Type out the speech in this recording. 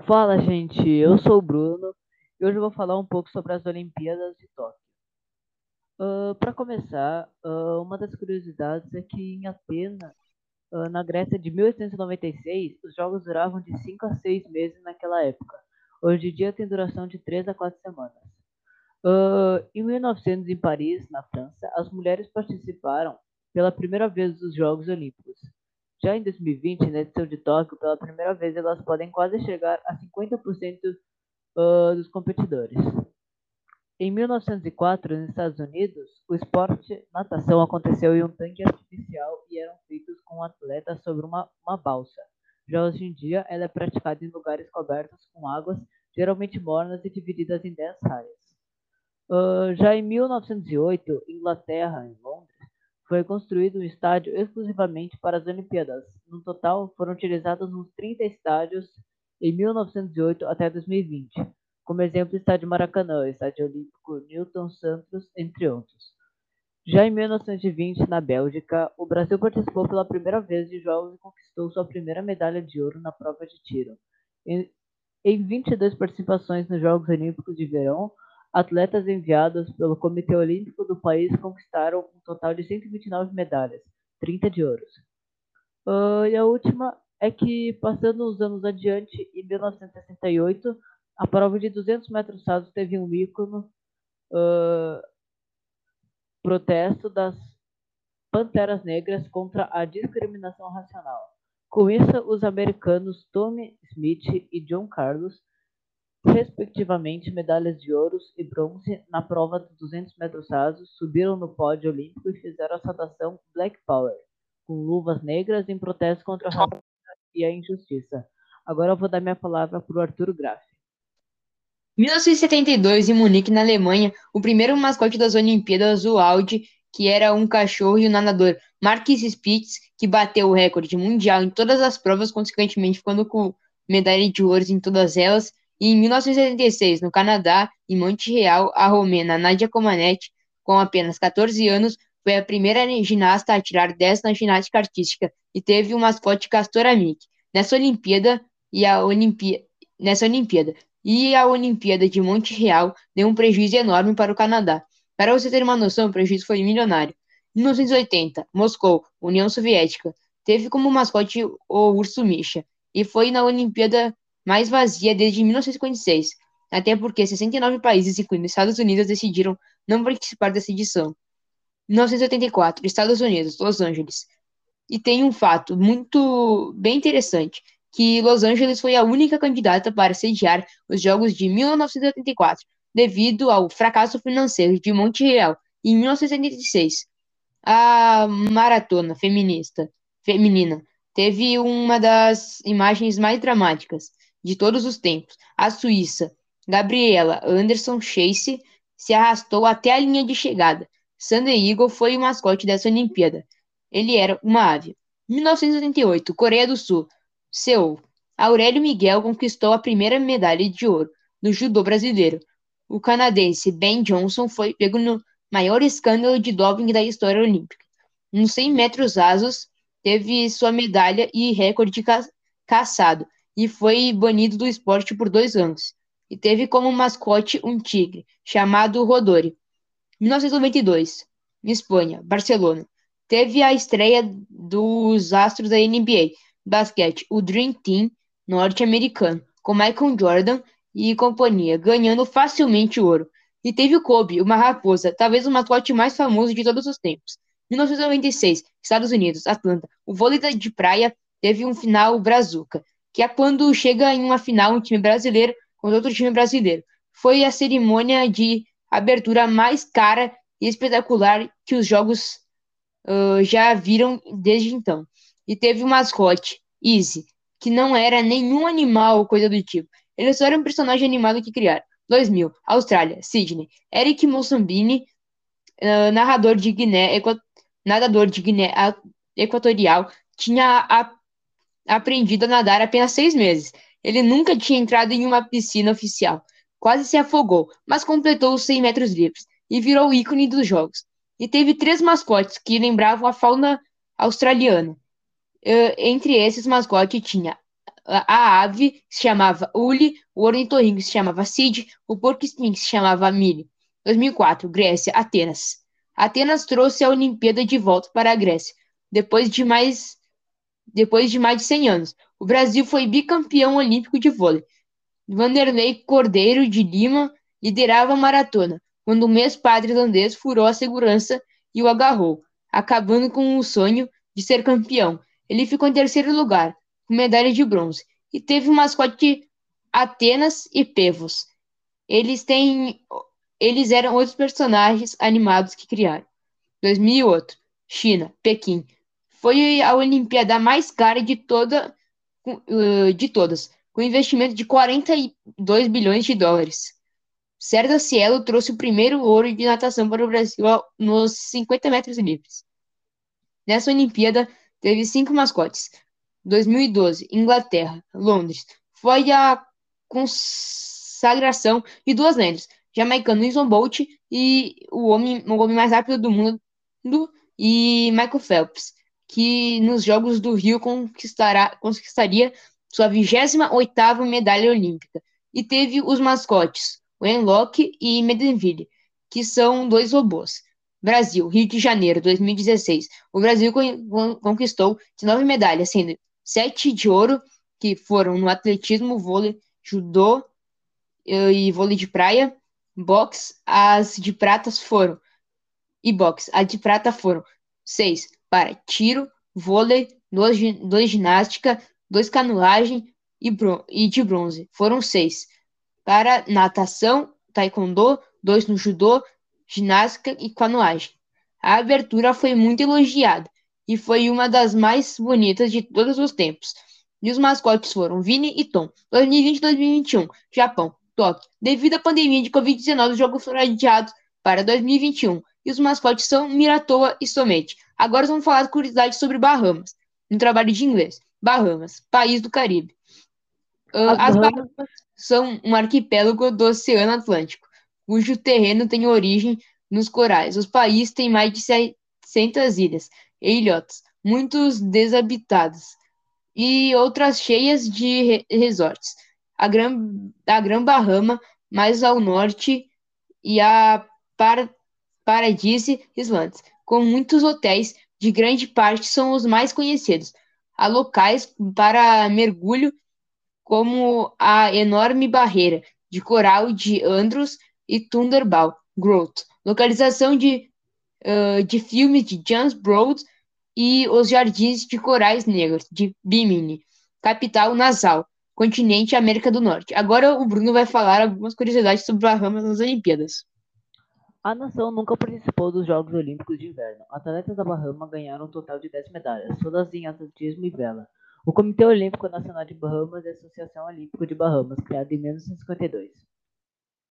Fala, gente. Eu sou o Bruno e hoje eu vou falar um pouco sobre as Olimpíadas de Tóquio. Uh, Para começar, uh, uma das curiosidades é que em Atenas, uh, na Grécia de 1896, os jogos duravam de 5 a 6 meses naquela época. Hoje em dia tem duração de 3 a 4 semanas. em 1900, em Paris, na França, as mulheres participaram pela primeira vez dos Jogos Olímpicos. Já em 2020, na edição de Tóquio, pela primeira vez elas podem quase chegar a 50% uh, dos competidores. Em 1904, nos Estados Unidos, o esporte natação aconteceu em um tanque artificial e eram feitos com atletas sobre uma, uma balsa. Já hoje em dia, ela é praticada em lugares cobertos com águas, geralmente mornas e divididas em 10 raias. Uh, já em 1908, Inglaterra, em Londres, foi construído um estádio exclusivamente para as Olimpíadas. No total, foram utilizados uns 30 estádios em 1908 até 2020. Como exemplo, o Estádio Maracanã, o Estádio Olímpico Newton Santos, entre outros. Já em 1920, na Bélgica, o Brasil participou pela primeira vez de jogos e conquistou sua primeira medalha de ouro na prova de tiro. Em, em 22 participações nos Jogos Olímpicos de Verão, Atletas enviados pelo Comitê Olímpico do país conquistaram um total de 129 medalhas, 30 de ouros. Uh, e a última é que, passando os anos adiante, em 1968, a prova de 200 metros rasos teve um ícone uh, protesto das Panteras Negras contra a discriminação racial. Com isso, os americanos Tommy Smith e John Carlos respectivamente, medalhas de ouro e bronze na prova de 200 metros rasos, subiram no pódio olímpico e fizeram a saudação Black Power, com luvas negras em protesto contra a racismo e a injustiça. Agora eu vou dar minha palavra para o Arthur Graff. 1972, em Munique, na Alemanha, o primeiro mascote das Olimpíadas, o Audi, que era um cachorro e o nadador Marquis Spitz, que bateu o recorde mundial em todas as provas, consequentemente ficando com medalha de ouro em todas elas, e em 1976, no Canadá, em Montreal, a romena Nadia Comaneci, com apenas 14 anos, foi a primeira ginasta a tirar 10 na ginástica artística e teve o mascote Castor Amick. Nessa Olimpíada e a Olimpí nessa Olimpíada e a Olimpíada de Montreal deu um prejuízo enorme para o Canadá. Para você ter uma noção, o prejuízo foi milionário. Em 1980, Moscou, União Soviética, teve como mascote o urso Misha e foi na Olimpíada mais vazia desde 1956, até porque 69 países, incluindo Estados Unidos, decidiram não participar dessa edição. 1984, Estados Unidos, Los Angeles. E tem um fato muito bem interessante, que Los Angeles foi a única candidata para sediar os Jogos de 1984, devido ao fracasso financeiro de Montreal em 1976. A maratona feminista feminina teve uma das imagens mais dramáticas de todos os tempos, a Suíça, Gabriela Anderson Chase, se arrastou até a linha de chegada. Sunday Eagle foi o mascote dessa Olimpíada. Ele era uma ave. 1988, Coreia do Sul, Seul. Aurélio Miguel conquistou a primeira medalha de ouro no judô brasileiro. O canadense Ben Johnson foi pego no maior escândalo de doping da história olímpica. Nos 100 metros rasos, teve sua medalha e recorde ca caçado e foi banido do esporte por dois anos. E teve como mascote um tigre, chamado Rodori. 1992, Espanha, Barcelona. Teve a estreia dos astros da NBA, basquete, o Dream Team norte-americano, com Michael Jordan e companhia, ganhando facilmente ouro. E teve o Kobe, uma raposa, talvez o mascote mais famoso de todos os tempos. 1996, Estados Unidos, Atlanta. O vôlei de praia teve um final brazuca que é quando chega em uma final um time brasileiro contra outro time brasileiro. Foi a cerimônia de abertura mais cara e espetacular que os jogos uh, já viram desde então. E teve o mascote, Easy, que não era nenhum animal ou coisa do tipo. Ele só era um personagem animado que criaram. 2000, Austrália, Sydney. Eric Monsambini, uh, narrador de Guiné, nadador de Guiné Equatorial, tinha a aprendido a nadar apenas seis meses. Ele nunca tinha entrado em uma piscina oficial. Quase se afogou, mas completou os 100 metros livres e virou ícone dos jogos. E teve três mascotes que lembravam a fauna australiana. Uh, entre esses mascotes tinha a ave se chamava Uli, o ornitorrinco se chamava Cid, o porco-espinho se chamava Mili. 2004, Grécia, Atenas. Atenas trouxe a Olimpíada de volta para a Grécia, depois de mais depois de mais de 100 anos. O Brasil foi bicampeão olímpico de vôlei. Vanderlei Cordeiro de Lima liderava a maratona, quando o mês-padre irlandês furou a segurança e o agarrou, acabando com o sonho de ser campeão. Ele ficou em terceiro lugar, com medalha de bronze, e teve o mascote Atenas e Pevos. Eles têm eles eram outros personagens animados que criaram. 2008, China, Pequim. Foi a Olimpíada mais cara de toda uh, de todas, com investimento de 42 bilhões de dólares. Serda Cielo trouxe o primeiro ouro de natação para o Brasil nos 50 metros livres. Nessa Olimpíada, teve cinco mascotes. 2012, Inglaterra, Londres. Foi a consagração de duas lendas, jamaicano Usain Bolt e o homem, o homem mais rápido do mundo e Michael Phelps, que nos Jogos do Rio conquistará, conquistaria sua 28ª medalha olímpica. E teve os mascotes, o Enlock e Medenville, que são dois robôs. Brasil, Rio de Janeiro, 2016. O Brasil conquistou 19 medalhas, sendo 7 de ouro, que foram no atletismo, vôlei, judô eh, e vôlei de praia. Box, as de pratas foram. E box, as de prata foram 6 para tiro, vôlei, 2 ginástica, dois canoagem e, e de bronze. Foram seis. Para natação, taekwondo, dois no judô, ginástica e canoagem. A abertura foi muito elogiada e foi uma das mais bonitas de todos os tempos. E os mascotes foram Vini e Tom. 2020 2021, Japão, Tóquio. Devido à pandemia de Covid-19, os jogos foram adiados para 2021. E os mascotes são Miratoa e Somete. Agora vamos falar curiosidades sobre Bahamas, no trabalho de inglês. Bahamas, país do Caribe. Uh, as Bahamas são um arquipélago do Oceano Atlântico, cujo terreno tem origem nos corais. Os países têm mais de 600 ilhas e ilhotas, muitos desabitados, e outras cheias de resorts. A Gran, a Gran Bahama, mais ao norte, e a Par, Paradise Islands, com muitos hotéis, de grande parte são os mais conhecidos a locais para mergulho, como a enorme barreira de coral de Andros e Thunderball Growth, localização de, uh, de filmes de James Broad e os Jardins de Corais Negros de Bimini, capital nasal, continente América do Norte. Agora o Bruno vai falar algumas curiosidades sobre Bahamas nas Olimpíadas. A nação nunca participou dos Jogos Olímpicos de Inverno. Atletas da Bahama ganharam um total de 10 medalhas, todas em atletismo e vela. O Comitê Olímpico Nacional de Bahamas é a Associação Olímpica de Bahamas, criada em 1952.